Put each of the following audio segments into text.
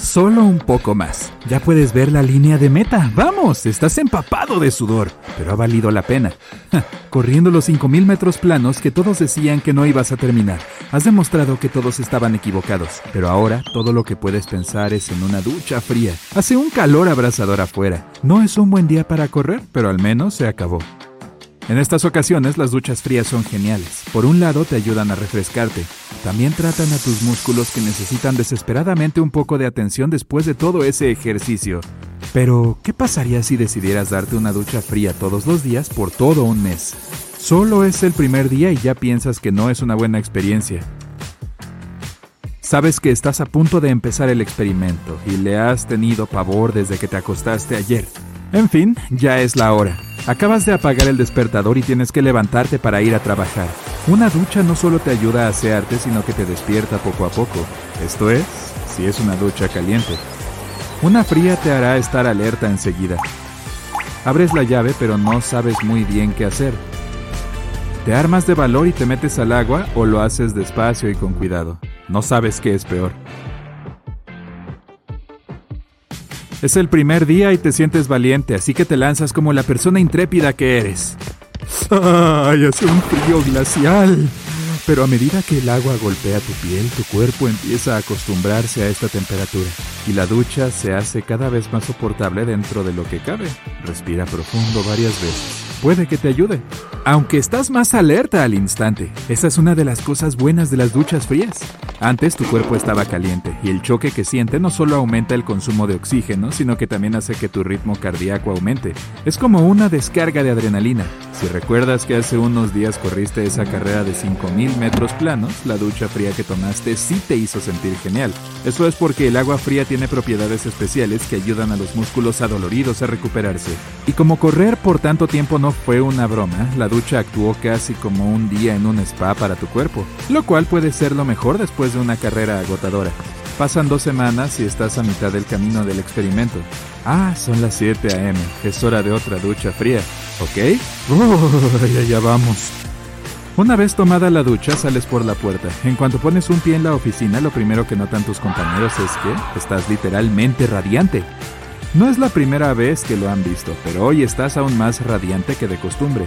Solo un poco más. Ya puedes ver la línea de meta. Vamos, estás empapado de sudor, pero ha valido la pena. Corriendo los 5.000 metros planos que todos decían que no ibas a terminar. Has demostrado que todos estaban equivocados, pero ahora todo lo que puedes pensar es en una ducha fría. Hace un calor abrasador afuera. No es un buen día para correr, pero al menos se acabó. En estas ocasiones las duchas frías son geniales. Por un lado te ayudan a refrescarte. También tratan a tus músculos que necesitan desesperadamente un poco de atención después de todo ese ejercicio. Pero, ¿qué pasaría si decidieras darte una ducha fría todos los días por todo un mes? Solo es el primer día y ya piensas que no es una buena experiencia. Sabes que estás a punto de empezar el experimento y le has tenido pavor desde que te acostaste ayer. En fin, ya es la hora. Acabas de apagar el despertador y tienes que levantarte para ir a trabajar. Una ducha no solo te ayuda a asearte, sino que te despierta poco a poco. Esto es, si es una ducha caliente. Una fría te hará estar alerta enseguida. Abres la llave pero no sabes muy bien qué hacer. ¿Te armas de valor y te metes al agua o lo haces despacio y con cuidado? No sabes qué es peor. Es el primer día y te sientes valiente, así que te lanzas como la persona intrépida que eres. ¡Ay, hace un frío glacial! Pero a medida que el agua golpea tu piel, tu cuerpo empieza a acostumbrarse a esta temperatura y la ducha se hace cada vez más soportable dentro de lo que cabe. Respira profundo varias veces puede que te ayude. Aunque estás más alerta al instante, esa es una de las cosas buenas de las duchas frías. Antes tu cuerpo estaba caliente y el choque que siente no solo aumenta el consumo de oxígeno, sino que también hace que tu ritmo cardíaco aumente. Es como una descarga de adrenalina. Si recuerdas que hace unos días corriste esa carrera de 5000 metros planos, la ducha fría que tomaste sí te hizo sentir genial. Eso es porque el agua fría tiene propiedades especiales que ayudan a los músculos adoloridos a recuperarse. Y como correr por tanto tiempo no fue una broma, la ducha actuó casi como un día en un spa para tu cuerpo, lo cual puede ser lo mejor después de una carrera agotadora. Pasan dos semanas y estás a mitad del camino del experimento. Ah, son las 7 a.m. Es hora de otra ducha fría. ¿Ok? ya, ya vamos. Una vez tomada la ducha, sales por la puerta. En cuanto pones un pie en la oficina, lo primero que notan tus compañeros es que estás literalmente radiante. No es la primera vez que lo han visto, pero hoy estás aún más radiante que de costumbre.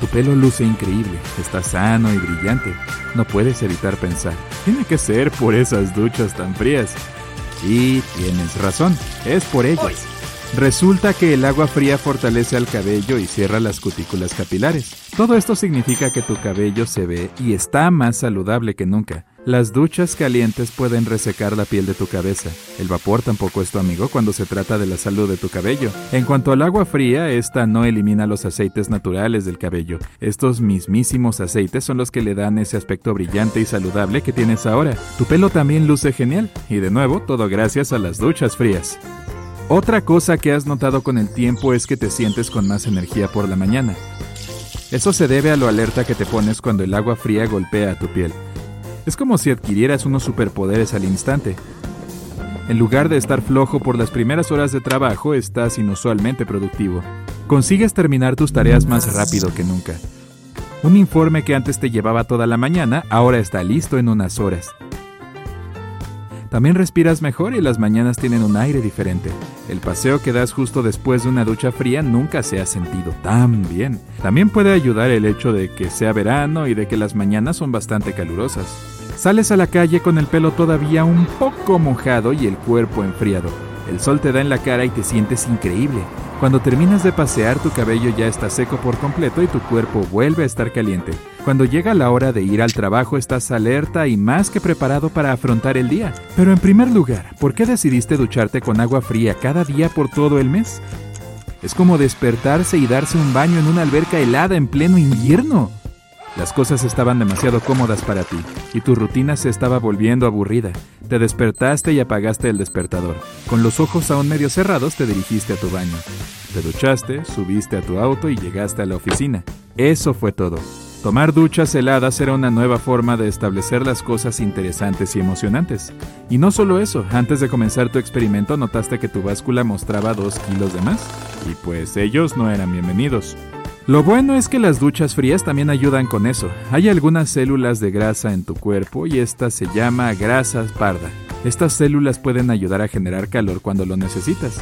Tu pelo luce increíble, está sano y brillante. No puedes evitar pensar, tiene que ser por esas duchas tan frías. Y tienes razón, es por ellas. Resulta que el agua fría fortalece al cabello y cierra las cutículas capilares. Todo esto significa que tu cabello se ve y está más saludable que nunca. Las duchas calientes pueden resecar la piel de tu cabeza. El vapor tampoco es tu amigo cuando se trata de la salud de tu cabello. En cuanto al agua fría, esta no elimina los aceites naturales del cabello. Estos mismísimos aceites son los que le dan ese aspecto brillante y saludable que tienes ahora. Tu pelo también luce genial. Y de nuevo, todo gracias a las duchas frías. Otra cosa que has notado con el tiempo es que te sientes con más energía por la mañana. Eso se debe a lo alerta que te pones cuando el agua fría golpea a tu piel. Es como si adquirieras unos superpoderes al instante. En lugar de estar flojo por las primeras horas de trabajo, estás inusualmente productivo. Consigues terminar tus tareas más rápido que nunca. Un informe que antes te llevaba toda la mañana ahora está listo en unas horas. También respiras mejor y las mañanas tienen un aire diferente. El paseo que das justo después de una ducha fría nunca se ha sentido tan bien. También puede ayudar el hecho de que sea verano y de que las mañanas son bastante calurosas. Sales a la calle con el pelo todavía un poco mojado y el cuerpo enfriado. El sol te da en la cara y te sientes increíble. Cuando terminas de pasear, tu cabello ya está seco por completo y tu cuerpo vuelve a estar caliente. Cuando llega la hora de ir al trabajo, estás alerta y más que preparado para afrontar el día. Pero en primer lugar, ¿por qué decidiste ducharte con agua fría cada día por todo el mes? Es como despertarse y darse un baño en una alberca helada en pleno invierno. Las cosas estaban demasiado cómodas para ti y tu rutina se estaba volviendo aburrida. Te despertaste y apagaste el despertador. Con los ojos aún medio cerrados te dirigiste a tu baño. Te duchaste, subiste a tu auto y llegaste a la oficina. Eso fue todo. Tomar duchas heladas era una nueva forma de establecer las cosas interesantes y emocionantes. Y no solo eso, antes de comenzar tu experimento notaste que tu báscula mostraba dos kilos de más. Y pues ellos no eran bienvenidos. Lo bueno es que las duchas frías también ayudan con eso. Hay algunas células de grasa en tu cuerpo y esta se llama grasa parda. Estas células pueden ayudar a generar calor cuando lo necesitas.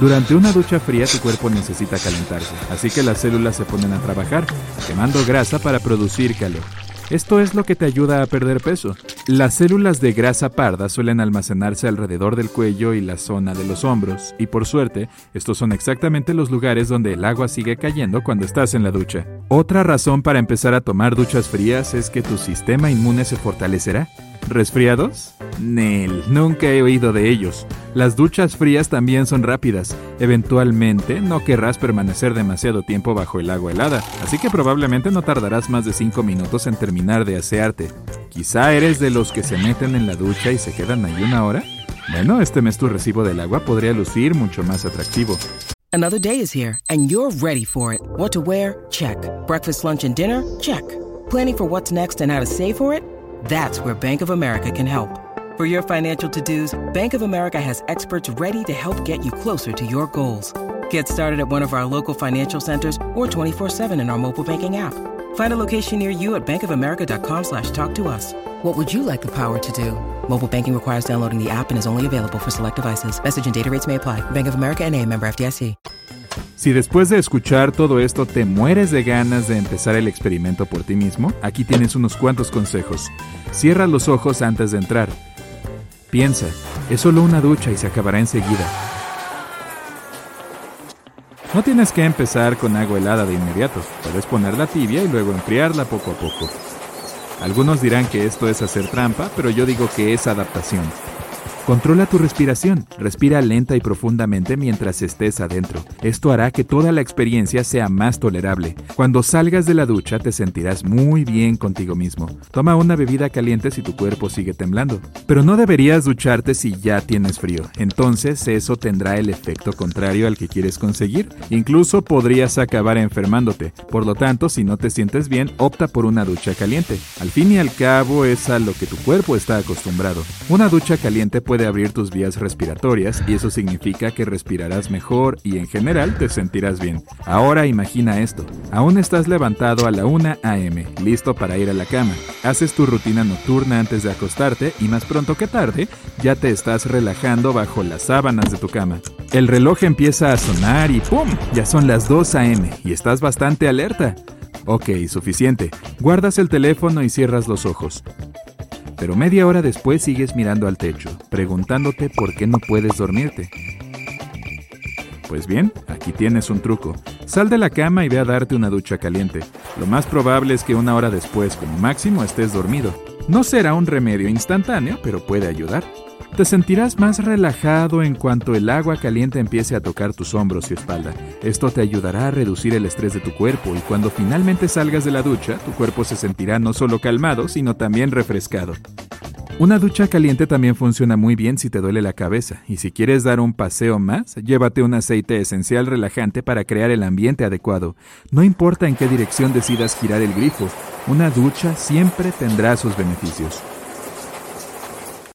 Durante una ducha fría tu cuerpo necesita calentarse, así que las células se ponen a trabajar, quemando grasa para producir calor. Esto es lo que te ayuda a perder peso. Las células de grasa parda suelen almacenarse alrededor del cuello y la zona de los hombros, y por suerte, estos son exactamente los lugares donde el agua sigue cayendo cuando estás en la ducha. Otra razón para empezar a tomar duchas frías es que tu sistema inmune se fortalecerá. ¿Resfriados? Nel, nunca he oído de ellos. Las duchas frías también son rápidas. Eventualmente no querrás permanecer demasiado tiempo bajo el agua helada, así que probablemente no tardarás más de 5 minutos en terminar de asearte. Quizá eres de los que se meten en la ducha y se quedan ahí una hora. Bueno, este mes tu recibo del agua podría lucir mucho más atractivo. Another day is here and you're ready for it. What to wear? Check. Breakfast, lunch and dinner? Check. Planning for what's next and how to save for it? That's where Bank of America can help. For your financial to-dos, Bank of America has experts ready to help get you closer to your goals. Get started at one of our local financial centers or 24-7 in our mobile banking app. Find a location near you at bankofamerica.com slash talk to us. What would you like the power to do? Mobile banking requires downloading the app and is only available for select devices. Message and data rates may apply. Bank of America and a member FDIC. Si después de escuchar todo esto te mueres de ganas de empezar el experimento por ti mismo, aquí tienes unos cuantos consejos. Cierra los ojos antes de entrar. Piensa, es solo una ducha y se acabará enseguida. No tienes que empezar con agua helada de inmediato, puedes ponerla tibia y luego enfriarla poco a poco. Algunos dirán que esto es hacer trampa, pero yo digo que es adaptación. Controla tu respiración. Respira lenta y profundamente mientras estés adentro. Esto hará que toda la experiencia sea más tolerable. Cuando salgas de la ducha te sentirás muy bien contigo mismo. Toma una bebida caliente si tu cuerpo sigue temblando. Pero no deberías ducharte si ya tienes frío. Entonces eso tendrá el efecto contrario al que quieres conseguir. Incluso podrías acabar enfermándote. Por lo tanto, si no te sientes bien, opta por una ducha caliente. Al fin y al cabo es a lo que tu cuerpo está acostumbrado. Una ducha caliente puede abrir tus vías respiratorias y eso significa que respirarás mejor y en general te sentirás bien. Ahora imagina esto. Aún estás levantado a la 1 a.m., listo para ir a la cama. Haces tu rutina nocturna antes de acostarte y más pronto que tarde ya te estás relajando bajo las sábanas de tu cama. El reloj empieza a sonar y ¡pum! Ya son las 2 a.m. y estás bastante alerta. Ok, suficiente. Guardas el teléfono y cierras los ojos. Pero media hora después sigues mirando al techo, preguntándote por qué no puedes dormirte. Pues bien, aquí tienes un truco. Sal de la cama y ve a darte una ducha caliente. Lo más probable es que una hora después, como máximo, estés dormido. No será un remedio instantáneo, pero puede ayudar. Te sentirás más relajado en cuanto el agua caliente empiece a tocar tus hombros y espalda. Esto te ayudará a reducir el estrés de tu cuerpo y cuando finalmente salgas de la ducha, tu cuerpo se sentirá no solo calmado, sino también refrescado. Una ducha caliente también funciona muy bien si te duele la cabeza y si quieres dar un paseo más, llévate un aceite esencial relajante para crear el ambiente adecuado. No importa en qué dirección decidas girar el grifo, una ducha siempre tendrá sus beneficios.